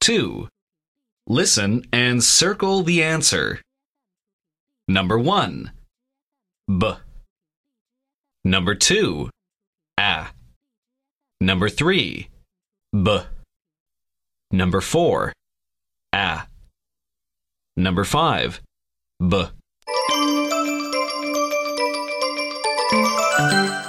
Two. Listen and circle the answer. Number one. B. Number two. A. Number three. B. Number four. A. Number five. B. Bye.